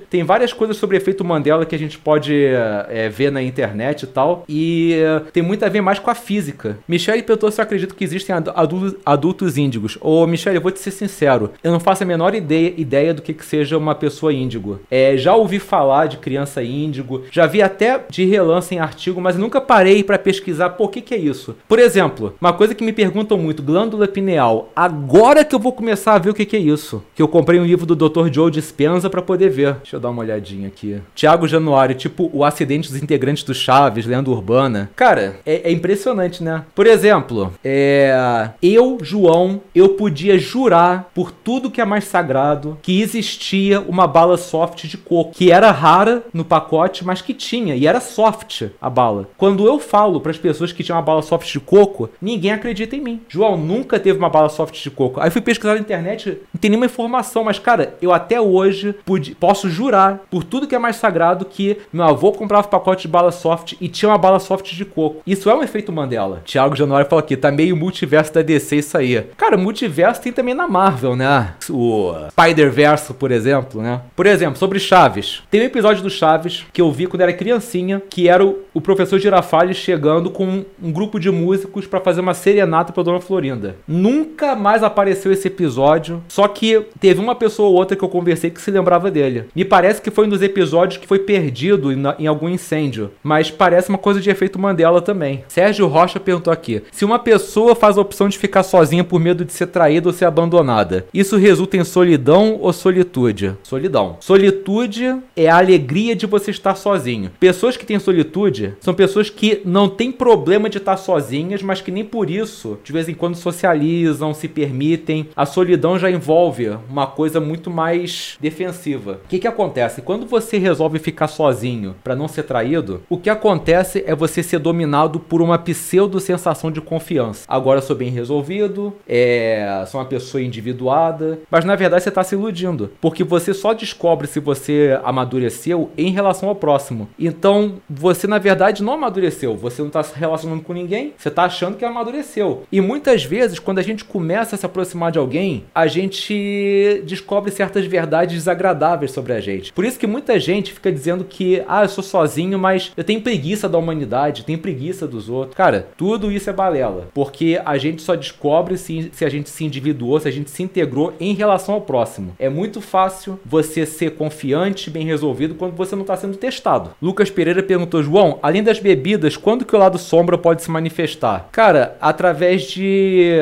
Tem várias coisas sobre efeito Mandela que a gente pode é, ver na internet e tal. E é, tem muito a ver mais com a física. Michele perguntou se eu acredito que existem adultos, adultos índigos. Ô, Michele, eu vou te ser sincero. Eu não faço a menor ideia, ideia do que, que seja uma pessoa índigo. É, já ouvi falar de criança índigo, já vi até de relance em artigo, mas nunca parei para pesquisar por que, que é isso. Por exemplo, uma coisa que me perguntam muito, glândula pineal. Agora que eu vou começar a ver o que, que é isso. Que eu comprei um livro do Dr. Joe Dispenza para poder ver. Deixa eu dar uma olhadinha aqui. Tiago Januário, tipo o acidente dos integrantes do Chaves, lenda urbana. Cara, é, é impressionante, né? Por exemplo, é, eu, João, eu podia jurar por tudo que é mais sagrado que existia uma bala soft de coco, que era rara no pacote, mas que tinha, e era soft a bala. Quando eu falo para as pessoas que tinha uma bala soft de coco, ninguém acredita em mim. João nunca teve uma bala soft de coco. Aí fui pesquisar na internet, não tem nenhuma informação, mas cara, eu até hoje posso jurar por tudo que é mais sagrado que meu avô comprava um pacote de bala soft e tinha uma bala soft de coco. Isso é um efeito Mandela. Thiago Januário falou aqui, tá meio multiverso da DC isso aí. Cara, multiverso tem também na Marvel, né? O Spider-Verso, por exemplo, né? Por exemplo, sobre Chaves. Tem um episódio do Chaves que eu vi quando era criancinha, que era o, professor Girafales chegando com um grupo de músicos para fazer uma serenata pra Dona Florinda. Nunca mais apareceu esse episódio, só que teve uma pessoa ou outra que eu conversei que se lembrava dele. Me parece que foi um dos episódios que foi perdido em, em algum incêndio, mas parece uma coisa de efeito Mandela também. Sérgio Rocha perguntou aqui: se uma pessoa faz a opção de ficar sozinha por medo de ser traída ou ser abandonada, isso resulta em solidão ou solitude? Solidão. Solitude é a alegria de você estar sozinho. Pessoas que têm solitude são pessoas que não têm problema de estar sozinhas, mas que nem por isso, de vez em quando, socializam, se permitem. A solidão já envolve uma coisa muito mais defensiva. O que, que acontece? Quando você resolve ficar sozinho para não ser traído, o que acontece é você ser dominado por uma pseudo sensação de confiança. Agora eu sou bem resolvido, é, sou uma pessoa individuada, mas na verdade você está se iludindo, porque você só descobre se você amadureceu em relação ao próximo. Então você na verdade não amadureceu, você não está se relacionando com ninguém, você está achando que amadureceu. E muitas vezes quando a gente começa a se aproximar de alguém, a gente descobre certas verdades desagradáveis sobre a gente. Por isso que muita gente fica dizendo que ah, eu sou sozinho, mas eu tenho preguiça da humanidade, tenho preguiça dos outros. Cara, tudo isso é balela, porque a gente só descobre se, se a gente se individuou, se a gente se integrou em relação ao próximo. É muito fácil você ser confiante, bem resolvido quando você não está sendo testado. Lucas Pereira perguntou: João, além das bebidas, quando que o lado sombra pode se manifestar? Cara, através de.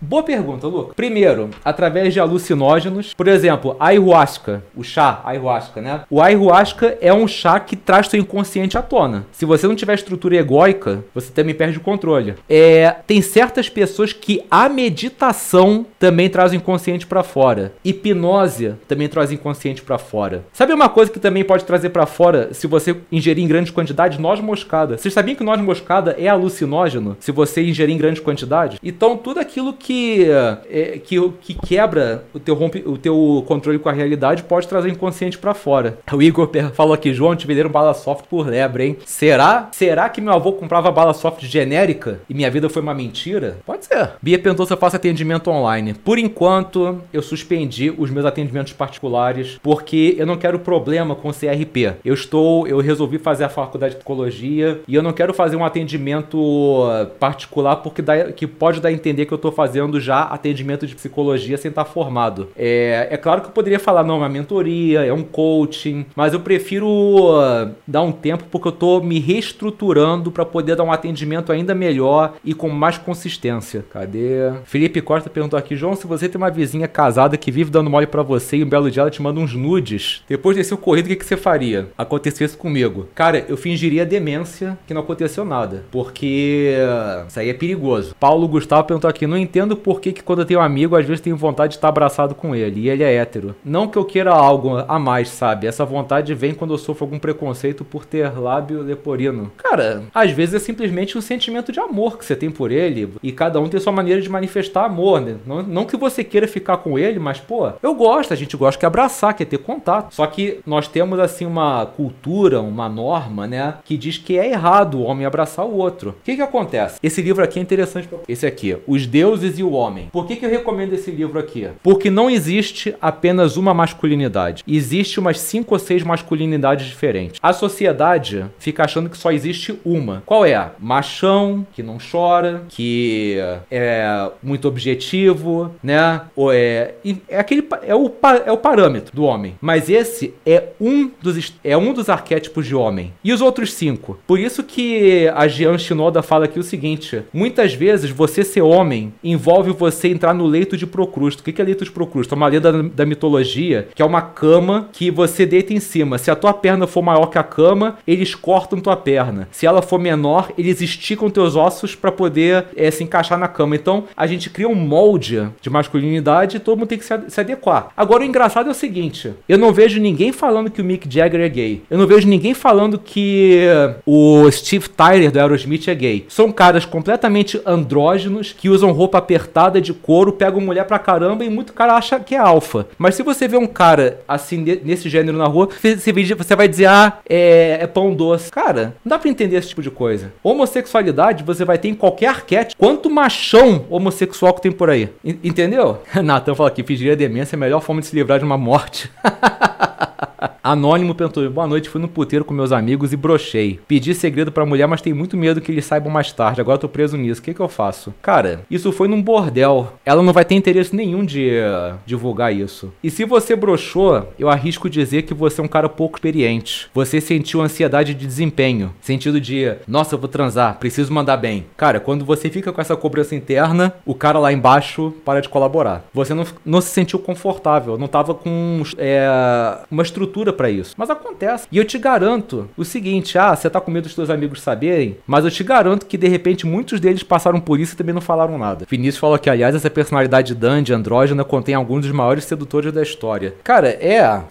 Boa pergunta, Lucas. Primeiro, através de alucinógenos. Por exemplo, a ayahuasca, o chá ayahuasca, né? O ayahuasca é um chá que traz seu inconsciente à tona. Se você não tiver estrutura egóica, você também perde o controle. É, tem certas pessoas que a meditação também traz o inconsciente para fora. Hipnose também traz o inconsciente para fora. Sabe uma coisa que também pode trazer para fora se você ingerir em grandes quantidades? Noz moscada. Vocês sabiam que noz moscada é alucinógeno se você ingerir em grandes quantidades? Então tudo aquilo que é, que, que quebra o teu, rompe, o teu controle com a realidade pode trazer o inconsciente para fora. O Igor falou aqui, João, te venderam bala soft por lebre, hein? Será? Será que meu avô comprava bala soft genérica e minha vida foi uma mentira? Pode ser. Bia perguntou se eu faço atendimento online. Por enquanto, eu suspendi os meus atendimentos particulares porque eu não quero problema com o CRP. Eu estou, eu resolvi fazer a faculdade de psicologia e eu não quero fazer um atendimento particular porque dá, que pode dar a entender que eu estou fazendo já atendimento de psicologia sem estar formado. É, é claro que eu poderia falar, não, mentoria consultoria, é um coaching, mas eu prefiro uh, dar um tempo porque eu tô me reestruturando para poder dar um atendimento ainda melhor e com mais consistência. Cadê? Felipe Costa perguntou aqui, João, se você tem uma vizinha casada que vive dando mole para você e um belo dia ela te manda uns nudes, depois desse ocorrido, o que, que você faria? Aconteceu isso comigo. Cara, eu fingiria demência que não aconteceu nada, porque uh, isso aí é perigoso. Paulo Gustavo perguntou aqui, não entendo por que, que quando eu tenho um amigo, às vezes tenho vontade de estar abraçado com ele, e ele é hétero. Não que eu queira algo a mais, sabe? Essa vontade vem quando eu sofro algum preconceito por ter lábio leporino. Cara, às vezes é simplesmente um sentimento de amor que você tem por ele, e cada um tem sua maneira de manifestar amor, né? Não, não que você queira ficar com ele, mas, pô, eu gosto, a gente gosta de abraçar, quer ter contato. Só que nós temos, assim, uma cultura, uma norma, né, que diz que é errado o homem abraçar o outro. O que que acontece? Esse livro aqui é interessante, esse aqui, Os Deuses e o Homem. Por que que eu recomendo esse livro aqui? Porque não existe apenas uma masculinidade. Existe umas cinco ou seis masculinidades diferentes. A sociedade fica achando que só existe uma. Qual é? Machão, que não chora, que é muito objetivo, né? Ou é, é aquele é o, é o parâmetro do homem. Mas esse é um dos é um dos arquétipos de homem. E os outros cinco? Por isso que a Jean Shinoda fala aqui o seguinte: muitas vezes você ser homem envolve você entrar no leito de Procrusto. O que é leito de Procrusto? É uma lenda da mitologia que é uma cama que você deita em cima. Se a tua perna for maior que a cama, eles cortam tua perna. Se ela for menor, eles esticam teus ossos para poder é, se encaixar na cama. Então a gente cria um molde de masculinidade e todo mundo tem que se, se adequar. Agora o engraçado é o seguinte: eu não vejo ninguém falando que o Mick Jagger é gay. Eu não vejo ninguém falando que o Steve Tyler do Aerosmith é gay. São caras completamente andrógenos que usam roupa apertada de couro, pegam mulher pra caramba e muito cara acha que é alfa. Mas se você vê um cara assim nesse gênero na rua, você vai dizer, ah, é, é pão doce. Cara, não dá pra entender esse tipo de coisa. Homossexualidade você vai ter em qualquer arquétipo. Quanto machão homossexual que tem por aí. Entendeu? Natan fala que fingir a demência é a melhor forma de se livrar de uma morte. Anônimo perguntou: Boa noite, fui no puteiro com meus amigos e brochei. Pedi segredo pra mulher, mas tenho muito medo que eles saibam mais tarde. Agora tô preso nisso. O que, que eu faço? Cara, isso foi num bordel. Ela não vai ter interesse nenhum de uh, divulgar isso. E se você brochou, eu arrisco dizer que você é um cara pouco experiente. Você sentiu ansiedade de desempenho. Sentido de, nossa, eu vou transar, preciso mandar bem. Cara, quando você fica com essa cobrança interna, o cara lá embaixo para de colaborar. Você não, não se sentiu confortável, não tava com é, uma estrutura para isso. Mas acontece. E eu te garanto o seguinte: ah, você tá com medo dos seus amigos saberem, mas eu te garanto que de repente muitos deles passaram por isso e também não falaram nada. Vinícius falou que, aliás, essa personalidade dandy, andrógena, contém alguns dos maiores sedutores da história. Cara, é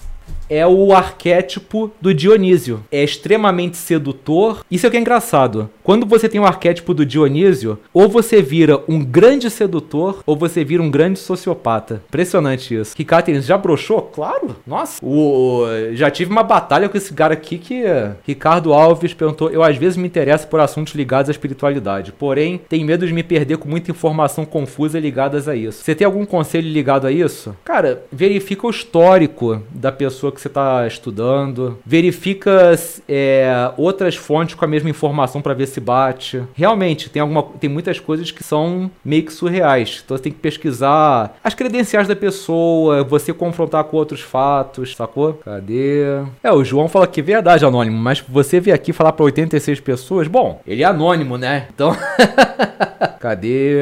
é o arquétipo do Dionísio. É extremamente sedutor. Isso é o que é engraçado. Quando você tem o arquétipo do Dionísio, ou você vira um grande sedutor, ou você vira um grande sociopata. Impressionante isso. Que Catherine já broxou? Claro. Nossa. O, já tive uma batalha com esse cara aqui que Ricardo Alves perguntou: Eu às vezes me interesso por assuntos ligados à espiritualidade, porém tenho medo de me perder com muita informação confusa ligadas a isso. Você tem algum conselho ligado a isso? Cara, verifica o histórico da pessoa que você está estudando, verifica é, outras fontes com a mesma informação para ver se bate. Realmente, tem, alguma, tem muitas coisas que são meio que surreais. Então você tem que pesquisar as credenciais da pessoa, você confrontar com outros fatos, sacou? Cadê? É, o João fala que é verdade, anônimo, mas você vir aqui falar para 86 pessoas, bom, ele é anônimo, né? Então. Cadê?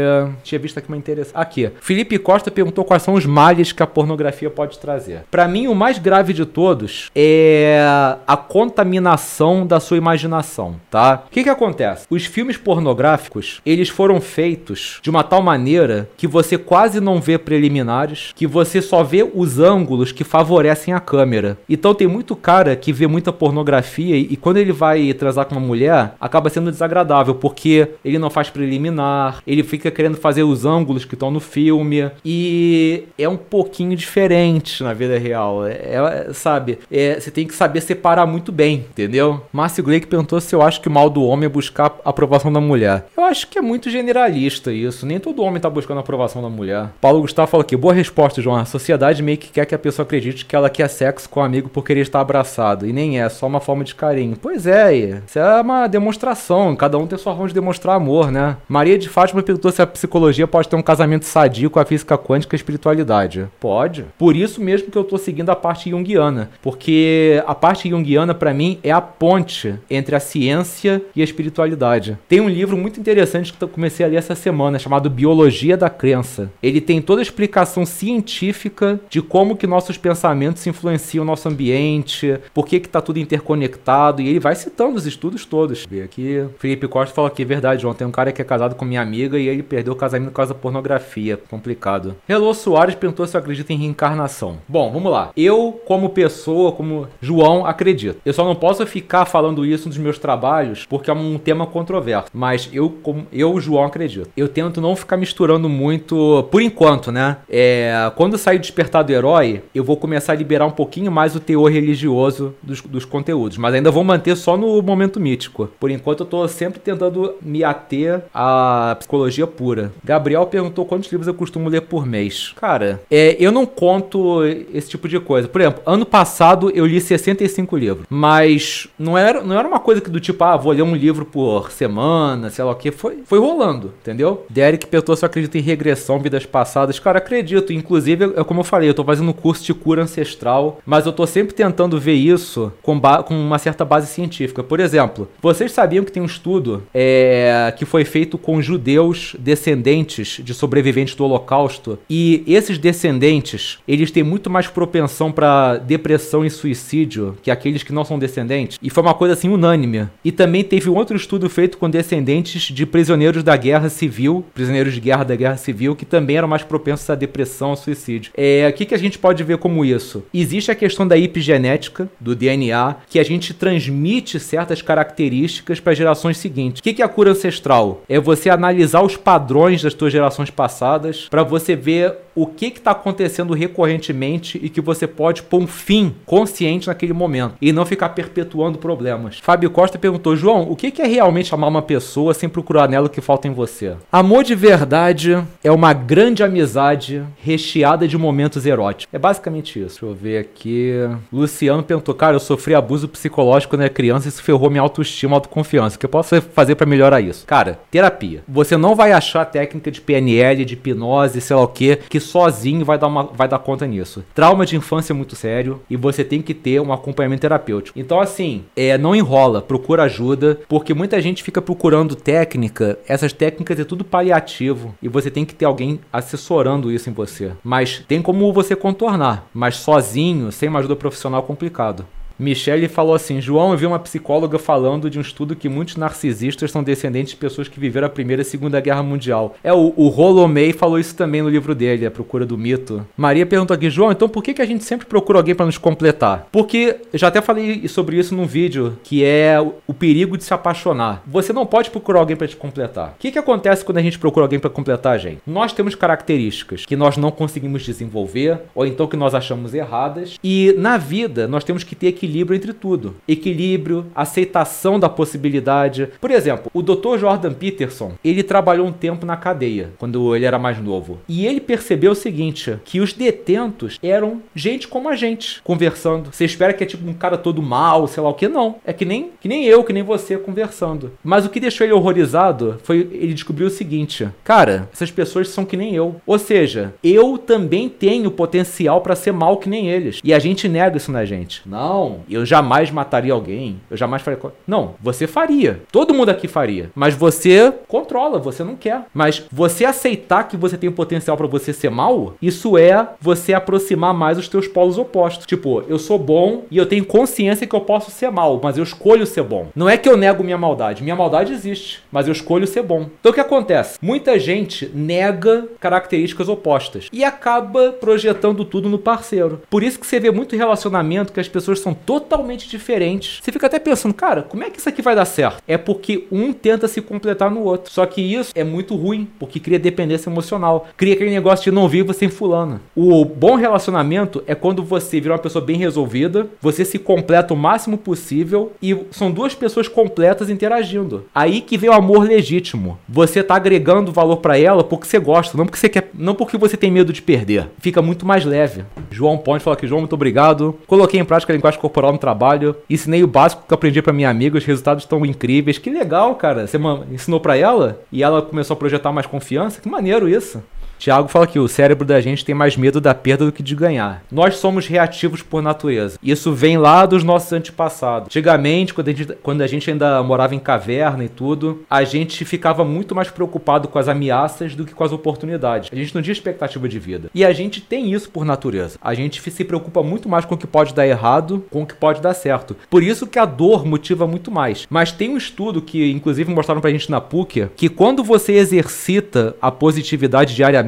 Tinha visto aqui uma interessante. Aqui. Felipe Costa perguntou quais são os males que a pornografia pode trazer. Para mim, o mais grave de todos é a contaminação da sua imaginação, tá? O que que acontece? Os filmes pornográficos, eles foram feitos de uma tal maneira que você quase não vê preliminares, que você só vê os ângulos que favorecem a câmera. Então tem muito cara que vê muita pornografia e, e quando ele vai transar com uma mulher, acaba sendo desagradável, porque ele não faz preliminar, ele fica querendo fazer os ângulos que estão no filme e é um pouquinho diferente na vida real. É, é sabe? É, você tem que saber separar muito bem, entendeu? Márcio Gleick perguntou se eu acho que o mal do homem é buscar a aprovação da mulher. Eu acho que é muito generalista isso. Nem todo homem tá buscando a aprovação da mulher. Paulo Gustavo fala aqui, boa resposta, João. A sociedade meio que quer que a pessoa acredite que ela quer sexo com o um amigo por querer estar abraçado. E nem é, é só uma forma de carinho. Pois é, isso é uma demonstração. Cada um tem sua forma de demonstrar amor, né? Maria de Fátima perguntou se a psicologia pode ter um casamento sadio com a física quântica e a espiritualidade. Pode. Por isso mesmo que eu tô seguindo a parte junguiana, porque a parte junguiana para mim é a ponte entre a ciência e a espiritualidade. Tem um livro muito interessante que eu comecei a ler essa semana, chamado Biologia da Crença. Ele tem toda a explicação científica de como que nossos pensamentos influenciam o nosso ambiente, por que que tá tudo interconectado, e ele vai citando os estudos todos. Vê aqui, Felipe Costa fala que é verdade, João, tem um cara que é casado com minha amiga e ele perdeu o casamento por causa da pornografia. Complicado. Hello Soares perguntou se eu acredito em reencarnação. Bom, vamos lá. Eu, como pessoa, como João, acredito. Eu só não posso ficar falando isso nos meus trabalhos porque é um tema controverso. Mas eu, como eu, João, acredito. Eu tento não ficar misturando muito, por enquanto, né? É, quando sair Despertar do Herói, eu vou começar a liberar um pouquinho mais o teor religioso dos, dos conteúdos. Mas ainda vou manter só no momento mítico. Por enquanto, eu tô sempre tentando me ater à psicologia pura. Gabriel perguntou quantos livros eu costumo ler por mês. Cara, é, eu não conto esse tipo de coisa. Por exemplo, ano passado eu li 65 livros. Mas não era, não era uma coisa que do tipo, ah, vou ler um livro por semana, sei lá o que. Foi, foi rolando, entendeu? Derek perguntou se eu acredito em regressão, vidas passadas. Cara, acredito. Inclusive, é como eu falei, eu tô fazendo um curso de cura ancestral. Mas eu tô sempre tentando ver isso com, com uma certa base científica. Por exemplo, vocês sabiam que tem um estudo é, que foi feito com judeus descendentes de sobreviventes do Holocausto e esses descendentes eles têm muito mais propensão para depressão e suicídio que aqueles que não são descendentes e foi uma coisa assim unânime. E também teve um outro estudo feito com descendentes de prisioneiros da guerra civil, prisioneiros de guerra da guerra civil que também eram mais propensos à depressão e suicídio. É, o que, que a gente pode ver como isso? Existe a questão da epigenética do DNA que a gente transmite certas características para gerações seguintes. O que, que é a cura ancestral? É você analisar os padrões das suas gerações passadas para você ver o que está acontecendo recorrentemente e que você pode pôr um fim consciente naquele momento e não ficar perpetuando problemas. Fábio Costa perguntou: João, o que é realmente amar uma pessoa sem procurar nela o que falta em você? Amor de verdade é uma grande amizade recheada de momentos eróticos. É basicamente isso. Deixa eu ver aqui. Luciano perguntou: Cara, eu sofri abuso psicológico quando era criança e isso ferrou minha autoestima, autoconfiança. O que eu posso fazer para melhorar isso? Cara, terapia. Você não vai achar técnica de PNL, de hipnose, sei lá o que, que sozinho vai dar, uma, vai dar conta nisso. Trauma de infância é muito sério e você tem que ter um acompanhamento terapêutico. Então, assim, é, não enrola, procura ajuda, porque muita gente fica procurando técnica, essas técnicas é tudo paliativo e você tem que ter alguém assessorando isso em você. Mas tem como você contornar, mas sozinho, sem uma ajuda profissional, é complicado. Michele falou assim: João, eu vi uma psicóloga falando de um estudo que muitos narcisistas são descendentes de pessoas que viveram a Primeira e Segunda Guerra Mundial. É, o, o Rolomei falou isso também no livro dele, A Procura do Mito. Maria perguntou aqui: João, então por que, que a gente sempre procura alguém para nos completar? Porque já até falei sobre isso num vídeo, que é o, o perigo de se apaixonar. Você não pode procurar alguém para te completar. O que, que acontece quando a gente procura alguém para completar gente? Nós temos características que nós não conseguimos desenvolver, ou então que nós achamos erradas, e na vida nós temos que ter equilíbrio equilíbrio entre tudo. Equilíbrio, aceitação da possibilidade. Por exemplo, o Dr. Jordan Peterson, ele trabalhou um tempo na cadeia, quando ele era mais novo. E ele percebeu o seguinte, que os detentos eram gente como a gente, conversando. Você espera que é tipo um cara todo mal, sei lá o que, não. É que nem, que nem eu, que nem você conversando. Mas o que deixou ele horrorizado foi ele descobriu o seguinte, cara, essas pessoas são que nem eu. Ou seja, eu também tenho potencial para ser mal que nem eles. E a gente nega isso na gente. Não, eu jamais mataria alguém, eu jamais faria. Não, você faria. Todo mundo aqui faria. Mas você controla, você não quer. Mas você aceitar que você tem potencial para você ser mal, isso é você aproximar mais os teus polos opostos. Tipo, eu sou bom e eu tenho consciência que eu posso ser mal, mas eu escolho ser bom. Não é que eu nego minha maldade, minha maldade existe, mas eu escolho ser bom. Então o que acontece? Muita gente nega características opostas e acaba projetando tudo no parceiro. Por isso que você vê muito relacionamento que as pessoas são totalmente diferentes. Você fica até pensando, cara, como é que isso aqui vai dar certo? É porque um tenta se completar no outro. Só que isso é muito ruim, porque cria dependência emocional. Cria aquele negócio de não vivo sem fulano. O bom relacionamento é quando você vira uma pessoa bem resolvida, você se completa o máximo possível e são duas pessoas completas interagindo. Aí que vem o amor legítimo. Você tá agregando valor para ela porque você gosta, não porque você quer, não porque você tem medo de perder. Fica muito mais leve. João Ponte fala que João, muito obrigado. Coloquei em prática a linguagem corporal corporal no trabalho. Ensinei o básico que eu aprendi pra minha amiga, os resultados estão incríveis. Que legal, cara. Você ensinou pra ela e ela começou a projetar mais confiança. Que maneiro isso. Tiago fala que o cérebro da gente tem mais medo da perda do que de ganhar. Nós somos reativos por natureza. Isso vem lá dos nossos antepassados. Antigamente, quando a, gente, quando a gente ainda morava em caverna e tudo, a gente ficava muito mais preocupado com as ameaças do que com as oportunidades. A gente não tinha expectativa de vida. E a gente tem isso por natureza. A gente se preocupa muito mais com o que pode dar errado, com o que pode dar certo. Por isso que a dor motiva muito mais. Mas tem um estudo que, inclusive, mostraram pra gente na PUC, que quando você exercita a positividade diariamente,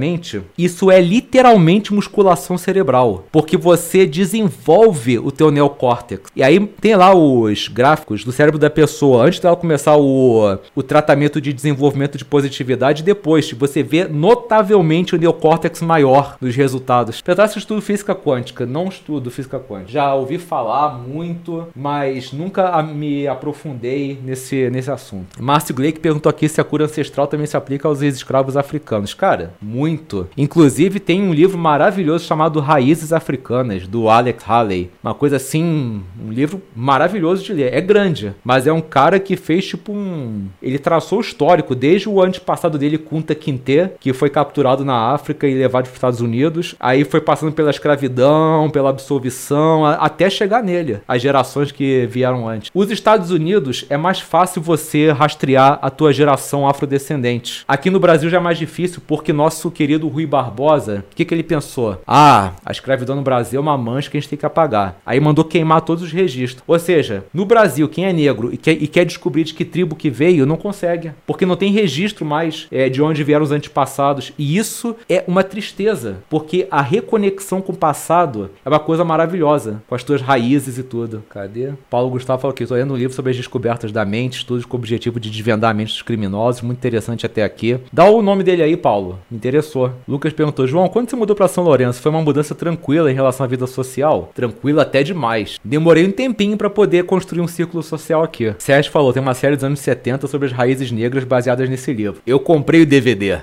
isso é literalmente musculação cerebral, porque você desenvolve o teu neocórtex. E aí tem lá os gráficos do cérebro da pessoa antes dela começar o, o tratamento de desenvolvimento de positividade depois. Você vê notavelmente o neocórtex maior nos resultados. Pedaço estudo física quântica, não estudo física quântica. Já ouvi falar muito, mas nunca me aprofundei nesse, nesse assunto. Márcio Gleick perguntou aqui se a cura ancestral também se aplica aos ex-escravos africanos. Cara, muito muito. Inclusive, tem um livro maravilhoso chamado Raízes Africanas, do Alex Haley. Uma coisa assim, um livro maravilhoso de ler. É grande, mas é um cara que fez tipo um. Ele traçou o histórico, desde o antepassado dele, Kunta Kinte, que foi capturado na África e levado para os Estados Unidos. Aí foi passando pela escravidão, pela absolvição, até chegar nele, as gerações que vieram antes. Os Estados Unidos é mais fácil você rastrear a tua geração afrodescendente. Aqui no Brasil já é mais difícil porque nosso querido Rui Barbosa, o que, que ele pensou? Ah, a escravidão no Brasil é uma mancha que a gente tem que apagar. Aí mandou queimar todos os registros. Ou seja, no Brasil, quem é negro e quer, e quer descobrir de que tribo que veio, não consegue. Porque não tem registro mais é, de onde vieram os antepassados. E isso é uma tristeza, porque a reconexão com o passado é uma coisa maravilhosa, com as tuas raízes e tudo. Cadê? Paulo Gustavo falou aqui, estou lendo um livro sobre as descobertas da mente, estudos com o objetivo de desvendar a mente dos criminosos, muito interessante até aqui. Dá o nome dele aí, Paulo. Me interessou interessou. Lucas perguntou: João, quando você mudou para São Lourenço, foi uma mudança tranquila em relação à vida social? Tranquila até demais. Demorei um tempinho para poder construir um círculo social aqui. Sérgio falou: tem uma série dos anos 70 sobre as raízes negras baseadas nesse livro. Eu comprei o DVD.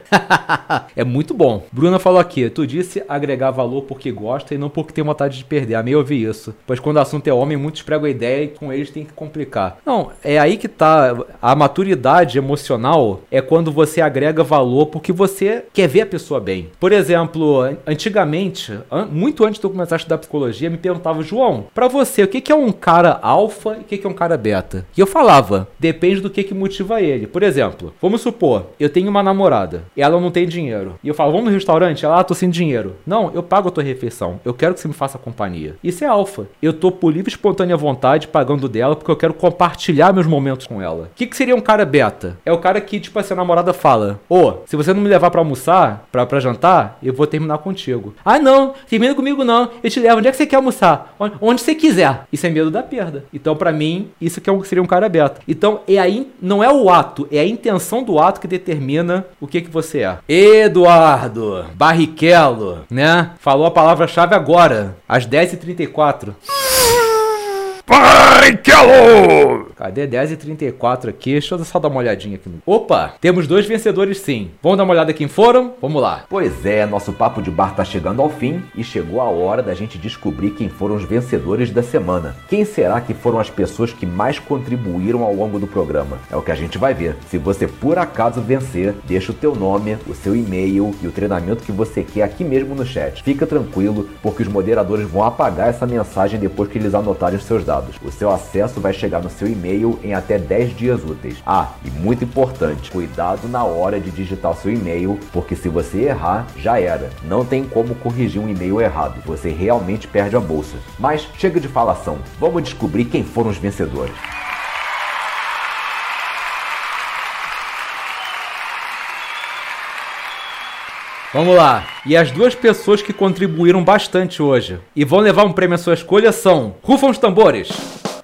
é muito bom. Bruna falou aqui: tu disse agregar valor porque gosta e não porque tem vontade de perder. Amei ouvir isso. Pois quando o assunto é homem, muitos pregam a ideia e com eles tem que complicar. Não, é aí que tá. A maturidade emocional é quando você agrega valor porque você quer ver a pessoa bem. Por exemplo, antigamente, muito antes de eu começar a estudar psicologia, me perguntava, João, para você, o que é um cara alfa e o que é um cara beta? E eu falava, depende do que, que motiva ele. Por exemplo, vamos supor, eu tenho uma namorada e ela não tem dinheiro. E eu falo, vamos no restaurante? Ela, ah, tô sem dinheiro. Não, eu pago a tua refeição. Eu quero que você me faça companhia. Isso é alfa. Eu tô por livre e espontânea vontade pagando dela porque eu quero compartilhar meus momentos com ela. O que, que seria um cara beta? É o cara que, tipo, a sua namorada fala: Ô, oh, se você não me levar para almoçar, pra, pra jantar, eu vou terminar contigo. Ah, não, termina comigo não. Eu te levo. Onde é que você quer almoçar? Onde, onde você quiser. Isso é medo da perda. Então, para mim, isso que é seria um cara aberto. Então, é aí, não é o ato, é a intenção do ato que determina o que que você é. Eduardo Barrichello, né? Falou a palavra-chave agora, às 10h34. Barrichello! Cadê 10 e 34 aqui? Deixa eu só dar uma olhadinha aqui. Opa, temos dois vencedores sim. Vamos dar uma olhada quem foram? Vamos lá. Pois é, nosso papo de bar tá chegando ao fim e chegou a hora da gente descobrir quem foram os vencedores da semana. Quem será que foram as pessoas que mais contribuíram ao longo do programa? É o que a gente vai ver. Se você por acaso vencer, deixa o teu nome, o seu e-mail e o treinamento que você quer aqui mesmo no chat. Fica tranquilo, porque os moderadores vão apagar essa mensagem depois que eles anotarem os seus dados. O seu acesso vai chegar no seu e-mail em até 10 dias úteis. Ah, e muito importante, cuidado na hora de digitar seu e-mail, porque se você errar, já era. Não tem como corrigir um e-mail errado. Você realmente perde a bolsa. Mas chega de falação. Vamos descobrir quem foram os vencedores. Vamos lá. E as duas pessoas que contribuíram bastante hoje e vão levar um prêmio à sua escolha são Rufam os tambores.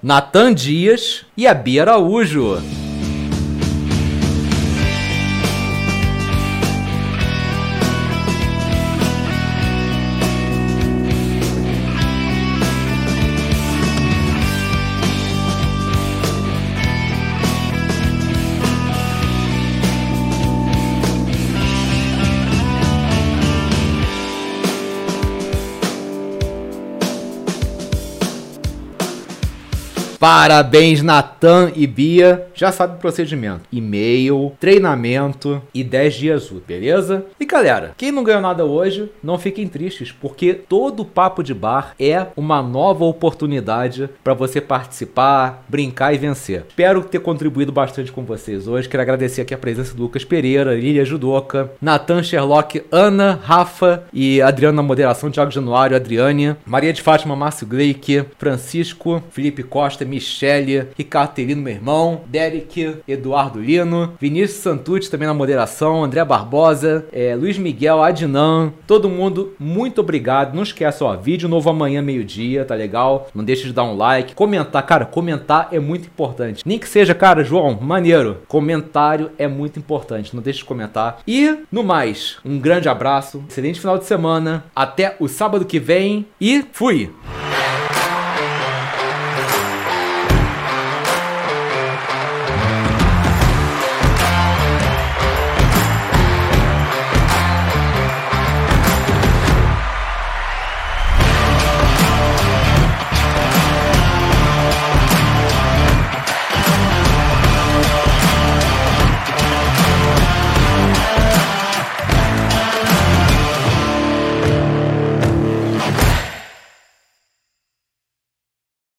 Natan Dias e a Bia Araújo. Parabéns, Natan e Bia. Já sabe o procedimento: e-mail, treinamento e 10 dias úteis, beleza? E galera, quem não ganhou nada hoje, não fiquem tristes, porque todo papo de bar é uma nova oportunidade para você participar, brincar e vencer. Espero ter contribuído bastante com vocês hoje. Quero agradecer aqui a presença do Lucas Pereira, Lilia Judoca, Natan Sherlock, Ana, Rafa e Adriano na moderação, Thiago Januário, Adriane, Maria de Fátima, Márcio Gleick, Francisco, Felipe Costa, Michele, Ricardo meu irmão, Derek, Eduardo Lino, Vinícius Santucci também na moderação, André Barbosa, é, Luiz Miguel, Adnan, todo mundo, muito obrigado. Não esqueça, ó, vídeo novo amanhã, meio-dia, tá legal? Não deixe de dar um like, comentar, cara, comentar é muito importante. Nem que seja, cara, João, maneiro, comentário é muito importante, não deixe de comentar. E, no mais, um grande abraço, excelente final de semana, até o sábado que vem e fui!